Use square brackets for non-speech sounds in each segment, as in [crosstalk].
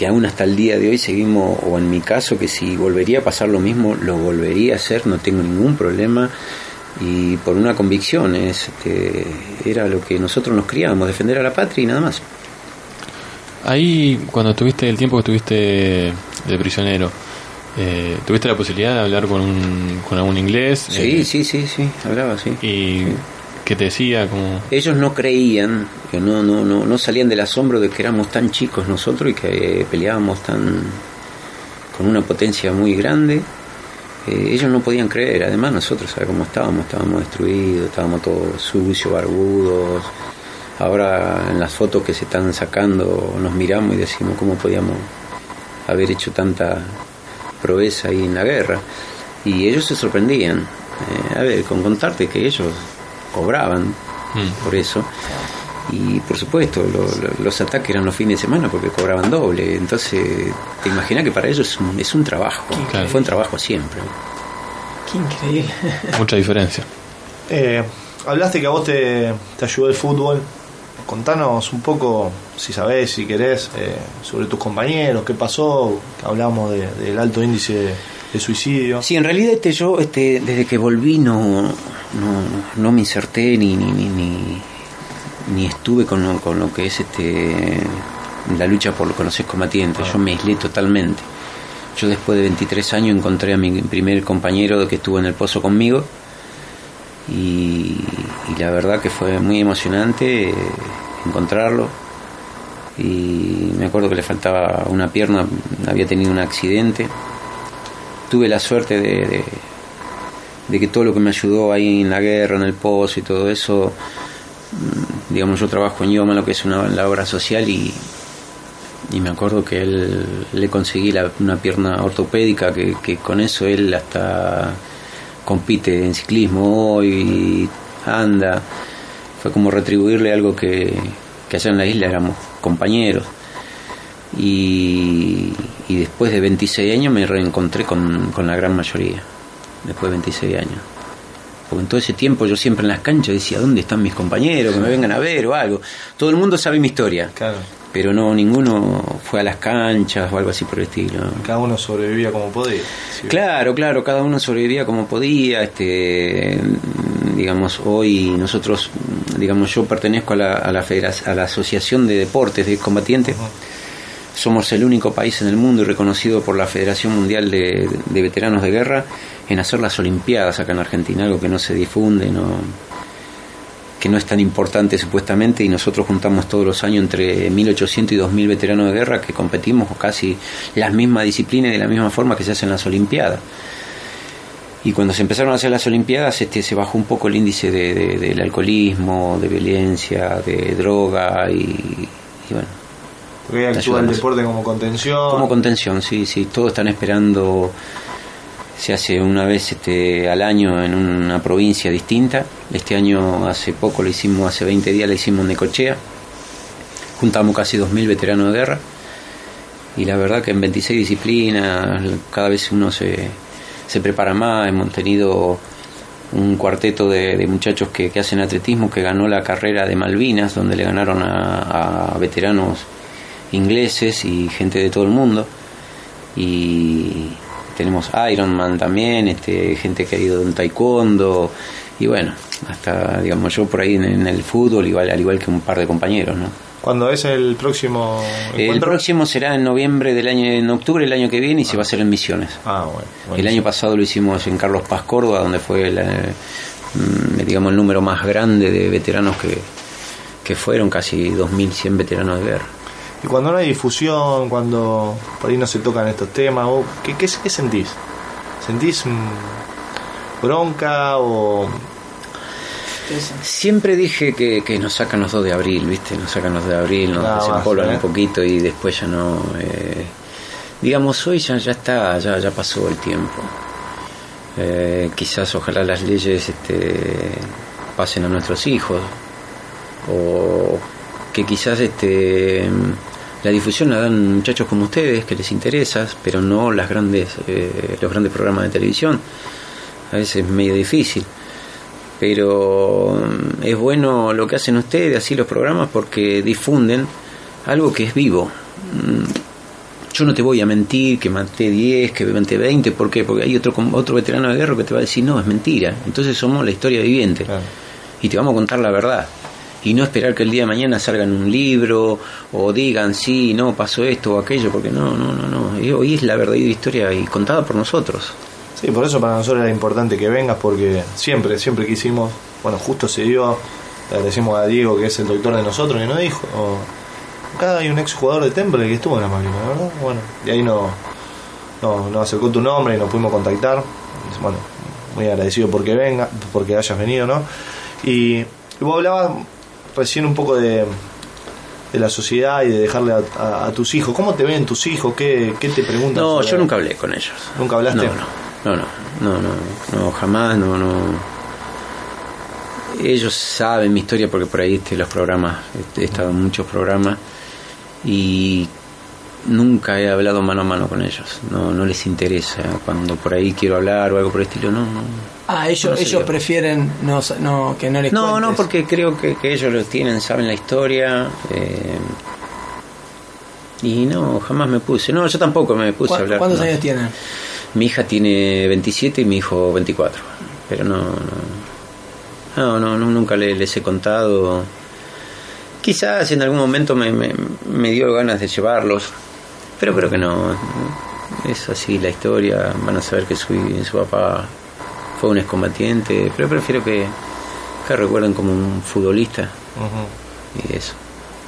que aún hasta el día de hoy seguimos, o en mi caso, que si volvería a pasar lo mismo, lo volvería a hacer, no tengo ningún problema y por una convicción, es, este, era lo que nosotros nos criábamos, defender a la patria y nada más. Ahí, cuando tuviste el tiempo que estuviste de prisionero, eh, ¿tuviste la posibilidad de hablar con, un, con algún inglés? Sí, eh, sí, sí, sí, hablaba, sí. ¿Y qué te decía? Como... Ellos no creían, que no, no, no, no salían del asombro de que éramos tan chicos nosotros y que peleábamos tan con una potencia muy grande eh, ellos no podían creer, además nosotros, ¿sabes cómo estábamos? Estábamos destruidos, estábamos todos sucios, barbudos. Ahora en las fotos que se están sacando nos miramos y decimos cómo podíamos haber hecho tanta proeza ahí en la guerra. Y ellos se sorprendían. Eh, a ver, con contarte que ellos cobraban mm. por eso. Y por supuesto, los ataques eran los fines de semana porque cobraban doble. Entonces, te imaginas que para ellos es un, es un trabajo. Fue un trabajo siempre. Qué increíble. [laughs] Mucha diferencia. Eh, hablaste que a vos te, te, ayudó el fútbol. Contanos un poco, si sabés, si querés, eh, sobre tus compañeros, qué pasó. Hablamos del alto índice de, suicidio. Sí, en realidad este, yo este, desde que volví no, no, no me inserté ni, ni, ni ni estuve con lo, con lo que es este la lucha por los excombatientes, yo me aislé totalmente. Yo después de 23 años encontré a mi primer compañero que estuvo en el pozo conmigo y, la verdad que fue muy emocionante eh, encontrarlo y me acuerdo que le faltaba una pierna, había tenido un accidente. Tuve la suerte de, de que todo lo que me ayudó ahí en la guerra, en el pozo y todo eso, Mm, digamos, yo trabajo en IOMA, lo que es una, la obra social, y, y me acuerdo que él le conseguí una pierna ortopédica, que, que, con eso él hasta compite en ciclismo hoy, anda. Fue como retribuirle algo que, que allá en la isla éramos compañeros. Y, y después de 26 años me reencontré con, con la gran mayoría, después de 26 años. Porque en todo ese tiempo yo siempre en las canchas decía, ¿dónde están mis compañeros? Que me vengan a ver o algo. Todo el mundo sabe mi historia. Claro. Pero no, ninguno fue a las canchas o algo así por el estilo. Cada uno sobrevivía como podía. Claro, claro, cada uno sobrevivía como podía. Este, digamos, hoy nosotros, digamos, yo pertenezco a la, a la, a la Asociación de Deportes de Combatientes. Somos el único país en el mundo y reconocido por la Federación Mundial de, Veteranos de Guerra en hacer las Olimpiadas acá en Argentina, algo que no se difunde, no, que no es tan importante supuestamente, y nosotros juntamos todos los años entre 1800 y 2000 veteranos de guerra que competimos casi las mismas disciplinas y de la misma forma que se hacen las Olimpiadas. Y cuando se empezaron a hacer las Olimpiadas, este, se bajó un poco el índice de, del alcoholismo, de violencia, de droga y bueno, porque actúa el deporte como contención. Como contención, sí, sí. Todos están esperando. Se hace una vez este, al año en una provincia distinta. Este año, hace poco, lo hicimos, hace 20 días, lo hicimos en Necochea. Juntamos casi 2.000 veteranos de guerra. Y la verdad que en 26 disciplinas, cada vez uno se, se prepara más. Hemos tenido un cuarteto de, muchachos que, hacen atletismo que ganó la carrera de Malvinas, donde le ganaron a veteranos ingleses y gente de todo el mundo. Y tenemos Ironman también, este, gente que ha ido en taekwondo y bueno, hasta digamos yo por ahí en, el fútbol igual al igual que un par de compañeros, ¿no? ¿Cuándo es el próximo El próximo será en noviembre del año en octubre del año que viene y se va a hacer en Misiones. Ah, bueno. El año pasado lo hicimos en Carlos Paz Córdoba, donde fue mm, digamos el número más grande de veteranos que que fueron casi 2100 veteranos de guerra. Y cuando no hay difusión, cuando por ahí no se tocan estos temas, ¿qué, qué, sentís? ¿Sentís bronca o...? Siempre dije que, que, nos sacan los 2 de abril, ¿viste? Nos sacan los 2 de abril, nos ah, un poquito y después ya no... Eh, digamos, hoy ya, ya está, ya, ya pasó el tiempo. Eh, quizás ojalá las leyes este, pasen a nuestros hijos o que quizás este la difusión la dan muchachos como ustedes que les interesa, pero no las grandes, eh, los grandes programas de televisión. A veces es medio difícil. Pero mm, es bueno lo que hacen ustedes, así los programas, porque difunden algo que es vivo. Mm, yo no te voy a mentir que maté 10, que maté 20, ¿por qué? Porque hay otro, otro veterano de guerra que te va a decir, no, es mentira. Entonces somos la historia viviente y te vamos a contar la verdad. Y no esperar que el día de mañana salga en un libro o digan, sí, no, pasó esto o aquello, porque no, no, no, no. Hoy es la verdadera historia y contada por nosotros. Sí, por eso para nosotros era importante que vengas, porque siempre, siempre quisimos, bueno, justo se dio, le agradecemos a Diego, que es el doctor de nosotros, y nos dijo, acá hay un ex jugador de Temple que estuvo en la Malvinas, ¿verdad? Bueno, y ahí nos no, acercó tu nombre y nos pudimos contactar. Bueno, muy agradecido porque venga, porque hayas venido, ¿no? Y, vos hablabas recién un poco de, de la sociedad y de dejarle a, tus hijos. ¿Cómo te ven tus hijos? ¿Qué, qué te preguntan? No, yo nunca hablé con ellos. ¿Nunca hablaste? No, no, no, no, no, no jamás, no, no. Ellos saben mi historia porque por ahí este, los programas, he estado en muchos programas y nunca he hablado mano a mano con ellos. No, no les interesa. Cuando por ahí quiero hablar o algo por el estilo, no. no ah, ellos, ellos prefieren no, no, que no les No, no, porque creo que, que, ellos lo tienen, saben la historia. Eh, y no, jamás me puse. No, yo tampoco me puse a hablar. ¿Cuántos años tienen? Mi hija tiene 27 y mi hijo 24. Pero no, no, no, no nunca les he contado Quizás en algún momento me, me, dio ganas de llevarlos, pero creo que no. Es así la historia. Van a saber que su, su papá fue un excombatiente, pero prefiero que, que recuerden como un futbolista. Y eso.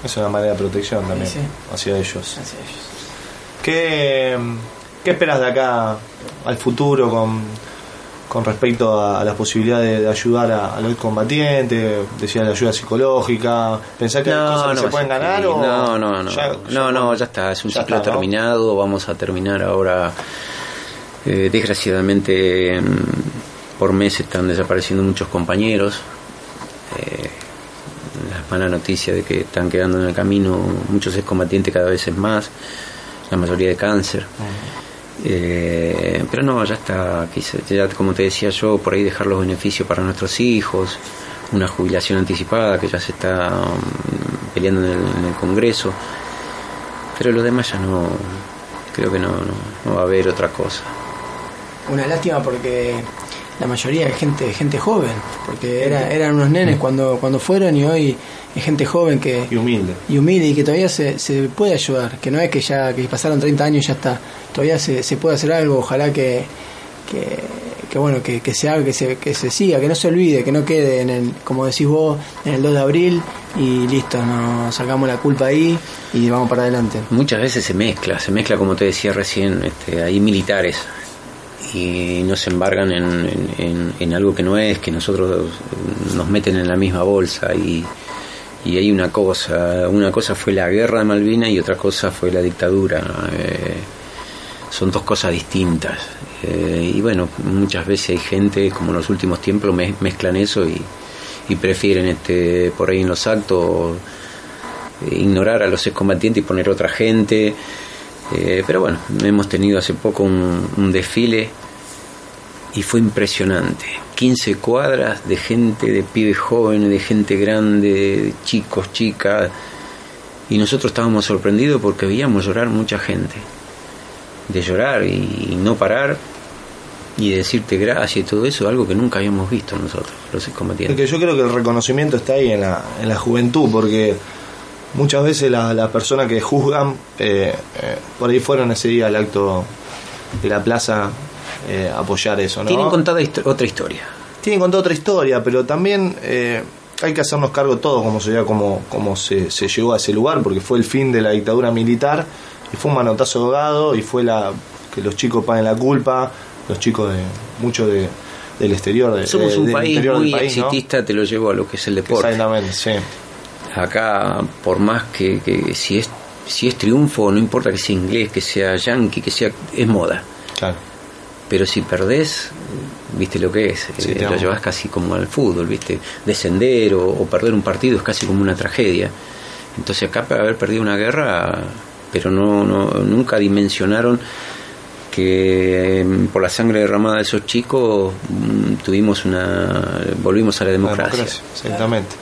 Es una manera de protección también hacia ellos. Hacia ellos. ¿Qué, ¿Qué esperas de acá al futuro con con respecto a, las posibilidades de, ayudar a, los combatientes, decía la ayuda psicológica, pensar que hay cosas que se pueden ganar o no, no, no, ya, no, no, ya está, es un ciclo terminado, vamos a terminar ahora, eh, desgraciadamente por mes están desapareciendo muchos compañeros, eh, la mala noticia de que están quedando en el camino muchos excombatientes cada vez es más, la mayoría de cáncer. Eh, pero no, ya está, ya como te decía yo, por ahí dejar los beneficios para nuestros hijos, una jubilación anticipada que ya se está mm, peleando en el, Congreso, pero lo demás ya no, creo que no, va a haber otra cosa. Una lástima porque la mayoría es gente, gente joven, porque era, eran unos nenes cuando, cuando fueron y hoy es gente joven que y humilde. y humilde y que todavía se, se puede ayudar que no es que ya que pasaron 30 años y ya está. Todavía se, se puede hacer algo ojalá que, que, bueno que, que, se haga que se, que se siga que no se olvide que no quede en el como decís vos en el 2 de abril y listo nos sacamos la culpa ahí y vamos para adelante. Muchas veces se mezcla se mezcla como te decía recién este, hay militares y nos embargan en, en, en, algo que no es, que nosotros nos meten en la misma bolsa y, y hay una cosa, una cosa fue la guerra de Malvinas y otra cosa fue la dictadura. Eh, son dos cosas distintas. Eh, y bueno, muchas veces hay gente, como en los últimos tiempos, mezclan eso y, prefieren este por ahí en los actos ignorar a los excombatientes y poner otra gente. Eh, pero bueno, hemos tenido hace poco un desfile y fue impresionante. 15 cuadras de gente, de pibes jóvenes, de gente grande, de chicos, chicas. Y nosotros estábamos sorprendidos porque veíamos llorar mucha gente. De llorar y no parar y decirte gracias y todo eso, algo que nunca habíamos visto nosotros, los combatientes. Porque yo creo que el reconocimiento está ahí en la, en la juventud, porque muchas veces las personas que juzgan, eh, eh, por ahí fueron ese día al acto de la plaza eh, apoyar eso. ¿no? Tienen contada otra historia. Tienen contada otra historia, pero también eh, hay que hacernos cargo todo como se, como, como se, se, llegó a ese lugar, porque fue el fin de la dictadura militar y fue un manotazo ahogado y fue la que los chicos paguen la culpa, los chicos de mucho de, del exterior. De, Somos un país muy exitista, te lo llevo a lo que es el deporte. Exactamente, sí. Acá, por más que, que si es si es triunfo, no importa que sea inglés, que sea yankee, que sea, es moda. Claro pero si perdés, viste lo que es, eh, lo llevas casi como al fútbol, viste, descender o, perder un partido es casi como una tragedia. Entonces acá para haber perdido una guerra, pero no, no nunca dimensionaron que em, por la sangre derramada de esos chicos mm, tuvimos una volvimos a la democracia. exactamente.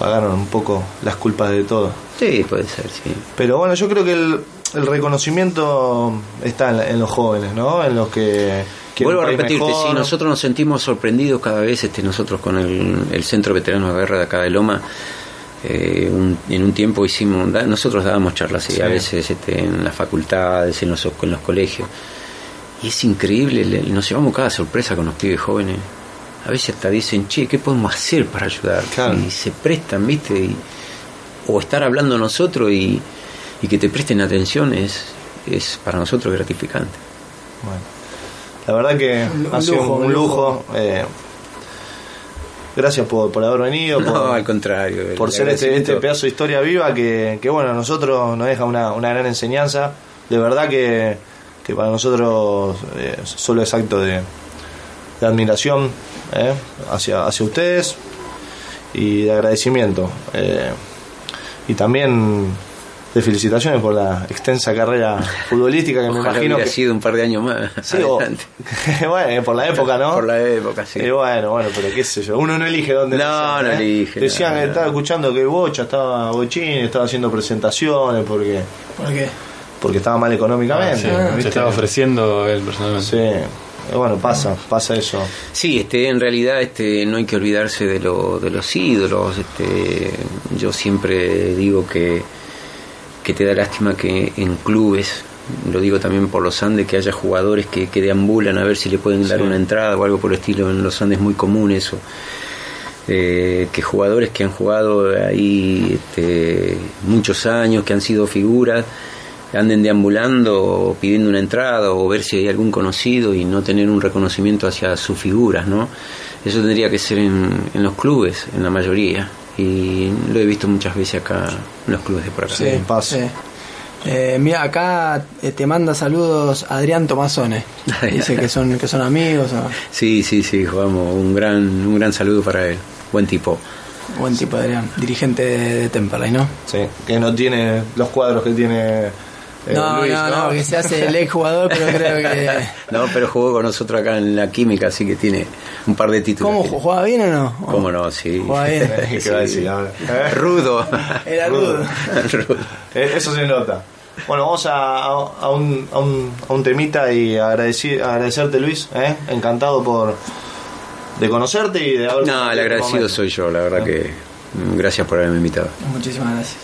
Pagaron un poco las culpas de todo. Sí, puede ser, sí. Pero bueno, yo creo que el, el reconocimiento está en, en los jóvenes, ¿no? En los que Vuelvo a repetirte, mejor. sí, nosotros nos sentimos sorprendidos cada vez, este, nosotros con el, el Centro Veterano de Guerra de acá de Loma, eh, un- en un tiempo hicimos, da- nosotros dábamos charlas sí, a veces este, en las facultades, en los, en los colegios, y es increíble, le- nos llevamos cada sorpresa con los pibes jóvenes. A veces hasta dicen, che, ¿qué podemos hacer para ayudar? Claro. Y se prestan, ¿viste? Y- o estar hablando nosotros y, y que te presten atención es, es para nosotros gratificante. Bueno, la verdad que Un- un ha sido lujo, un un lujo. eh, gracias por, por haber venido, No, por, al contrario. por ser este, este pedazo de historia viva que, que, bueno, a nosotros nos deja una, una gran enseñanza. De verdad que, que para nosotros eh, solo es acto de, de admiración eh, hacia, hacia ustedes y de agradecimiento. eh, y también de felicitaciones por la extensa carrera futbolística que me imagino que... sido un par de años más Sí, [laughs] bueno, por la época, ¿no? Por la época, sí. Y bueno, bueno, pero qué sé yo, uno no elige dónde No, no ¿eh? elige, Decían no, que no. estaba escuchando que Bocha estaba Bochín, estaba haciendo presentaciones porque ¿Por qué? porque estaba mal económicamente. Sí, ¿viste? se estaba ofreciendo él personalmente. Sí. Bueno, pasa, pasa eso. Sí, este, en realidad este, no hay que olvidarse de, lo, de los ídolos. Este, yo siempre digo que, que te da lástima que en clubes, lo digo también por los Andes, que haya jugadores que, que deambulan a ver si le pueden dar Sí. una entrada o algo por el estilo. En los Andes es muy común eso. Eh, que jugadores que han jugado ahí este, muchos años, que han sido figuras, anden deambulando pidiendo una entrada o ver si hay algún conocido y no tener un reconocimiento hacia sus figuras, ¿no? Eso tendría que ser en, en los clubes, en la mayoría. Y lo he visto muchas veces acá en los clubes de por acá. Sí, pasa. Eh, mira, acá eh, te manda saludos Adrián Tomazone. [laughs] Dice que son, que son amigos. o- Sí, sí, sí, jugamos. Un gran, un gran saludo para él. Buen tipo. Buen tipo Adrián, dirigente de, de Temperley, ¿no? Sí, que no tiene los cuadros que tiene eh, no, Luis, no, no, que se hace el ex jugador, pero creo que. [laughs] No, pero jugó con nosotros acá en la química, así que tiene un par de títulos. ¿Cómo Tiene. jugaba bien o no? ¿Cómo no? Sí. Jugaba bien. [laughs] ¿Qué va a decir ahora? ¿Eh? Rudo. Era rudo. [laughs] Rudo. Eh, Eso se nota. Bueno, vamos a, a, un, a, un, a un temita y agradecer, agradecerte, Luis. ¿eh? Encantado por de conocerte y de haber. No, el agradecido soy yo, la verdad que mm, gracias por haberme invitado. Muchísimas gracias.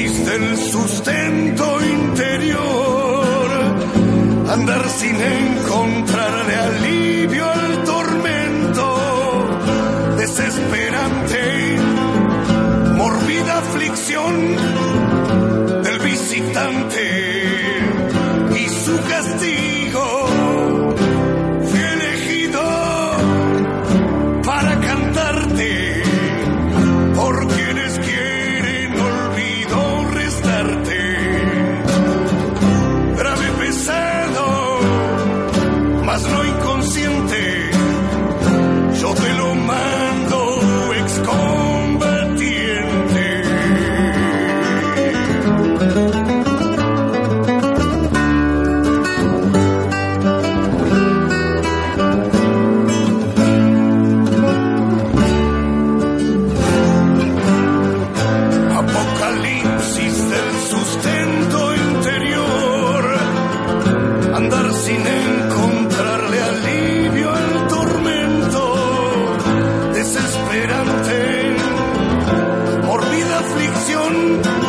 Apocalipsis del sustento interior. Andar sin encontrarle alivio al tormento. Desesperante, morbida aflicción andar sin encontrarle alivio al tormento. Desesperante, morbida aflicción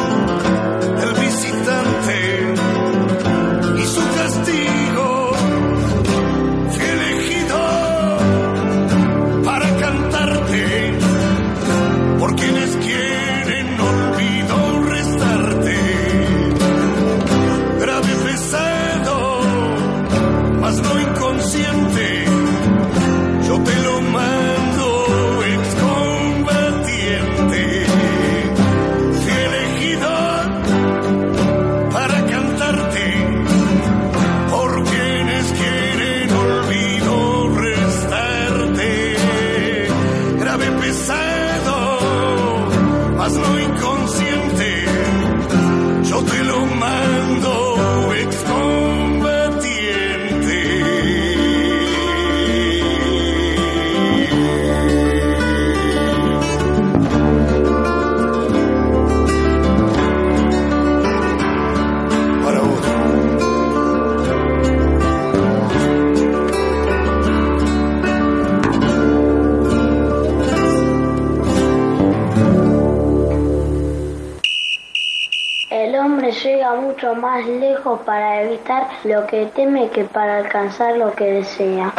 llega mucho más lejos para evitar lo que teme que para alcanzar lo que desea.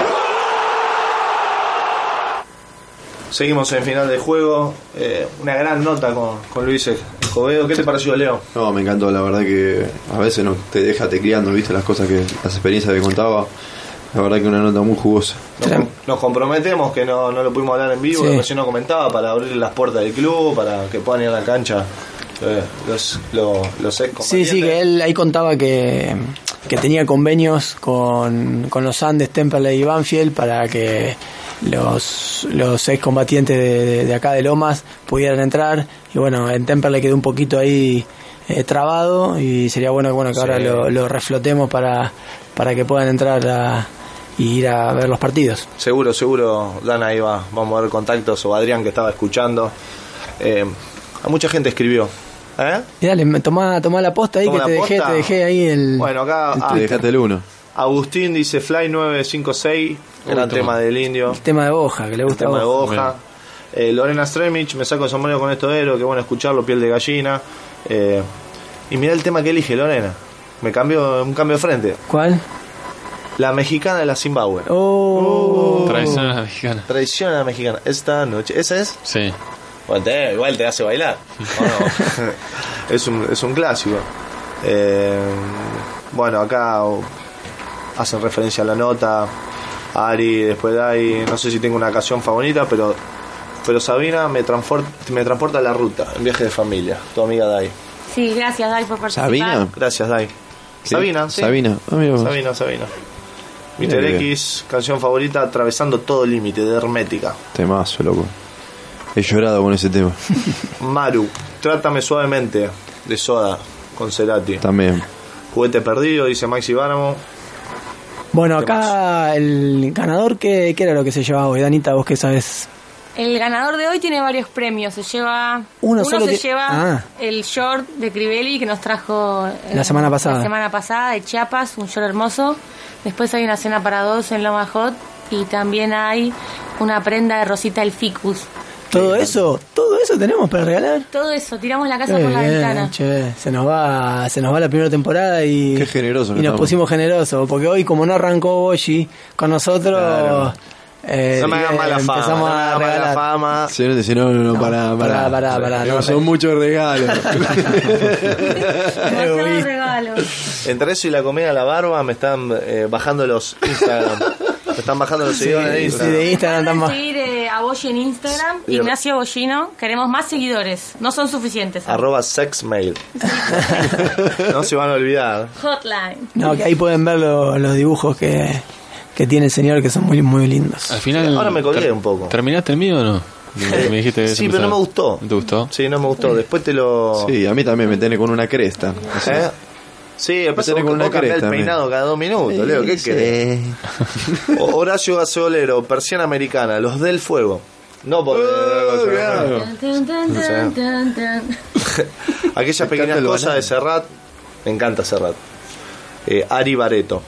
Seguimos en final de juego. Eh, una gran nota con, con Luis Escobedo. ¿Qué te pareció, Leo? No, me encantó, la verdad que a veces no te deja tecleando, viste las cosas que, las experiencias que contaba. La verdad que una nota muy jugosa. Nos, nos comprometemos que no, no lo pudimos hablar en vivo, Sí. lo que yo no comentaba, para abrir las puertas del club, para que puedan ir a la cancha los, los, los ex Sí, sí, que él ahí contaba que, que tenía convenios con, con los Andes, Temperley y Banfield para que los, los excombatientes de, de, de acá de Lomas pudieran entrar. Y bueno, en Temperley quedó un poquito ahí eh, trabado y sería bueno, que, bueno que ahora lo, lo reflotemos para, para que puedan entrar a, y ir a ver los partidos. Seguro, seguro, Dan ahí va, vamos a ver contactos, o Adrián que estaba escuchando. Eh, a mucha gente escribió. ¿Eh? Y dale, me- tomá, tomá la posta ahí ¿Toma que te dejé, te dejé ahí el... Bueno, acá Te ah, dejaste el uno. Agustín dice Fly 956, gran toma. tema del indio. el tema de Boja, que le El gusta a tema de Boja. Eh, Lorena Stremich, me saco el sombrero con esto héroe, qué bueno escucharlo, piel de gallina. Eh, y mira el tema que elige Lorena. Me cambió un cambio de frente. ¿Cuál? La mexicana de la Zimbabue. Oh, Tradición a la mexicana. Tradición a la mexicana. Esta noche. ¿Esa es? Sí. Bueno, te- igual te hace bailar. [laughs] es, un, es un clásico. Eh, bueno, acá oh, hacen referencia a la nota. Ari, después de ahí, no sé si tengo una canción favorita, pero pero Sabina me, transport- me transporta a la ruta, en viaje de familia. Tu amiga Dai. Sí, gracias, Dai, por participar. ¿Sabina? Gracias, Dai. ¿Qué? Sabina, sí. Sabina. Ah, vos. Sabina, Sabina. Mr. X, canción favorita, Atravesando todo límite, de Hermética. Temazo, loco. He llorado con ese tema. Maru, Trátame suavemente, de Soda, con Cerati. También. Juguete perdido, dice Maxi Báramo. Bueno, ¿Qué acá el ganador, ¿qué, ¿qué era lo que se llevaba hoy? Danita, vos qué sabes. El ganador de hoy tiene varios premios. Se lleva. Uno solo se que- lleva Ah. el short de Crivelli que nos trajo eh, La semana pasada. La semana pasada de Chiapas, un short hermoso. Después hay una cena para dos en Loma Hot. Y también hay una prenda de Rosita el Ficus. Todo eso, todo eso tenemos para regalar. Todo eso, tiramos la casa Qué por la bien, ventana. che, se nos va, se nos va la primera temporada y Qué generoso y que nos estamos. pusimos generosos porque hoy como no arrancó Boshi con nosotros, Claro. eh, no me hagan mala fama. empezamos No me a hagan mala regalar. fama. Si no, si no, no, no, para, pará, pará, pará, no, son muchos [laughs] regalos. Entre eso y la comida a la barba me están eh, bajando los Instagram. [laughs] me están bajando los seguidores de Sí, Instagram. de Instagram En Instagram, Sí. Ignacio Bollino. Queremos más seguidores. No son suficientes. Arroba sexmail. [laughs] no se van a olvidar. Hotline. No, que ahí pueden ver lo- los dibujos que, que tiene el señor que son muy muy lindos. Al final. Ahora me colgué un poco. ¿Terminaste el mío o no? Me, dijiste Sí, pero no me gustó. ¿No te gustó? Sí, no me gustó. Después te lo. Sí, a mí también me tiene con una cresta. ¿Eh? Sí, vos- con una cambiás el cresta, peinado cada dos minutos, Leo. ¿Qué Sí. querés? [laughs] Horacio Gasolero, Persiana Americana, Los del Fuego. No porque. Oh, claro. Aquellas pequeñas cosas de Serrat. Me encanta Serrat. Eh, Ari Bareto.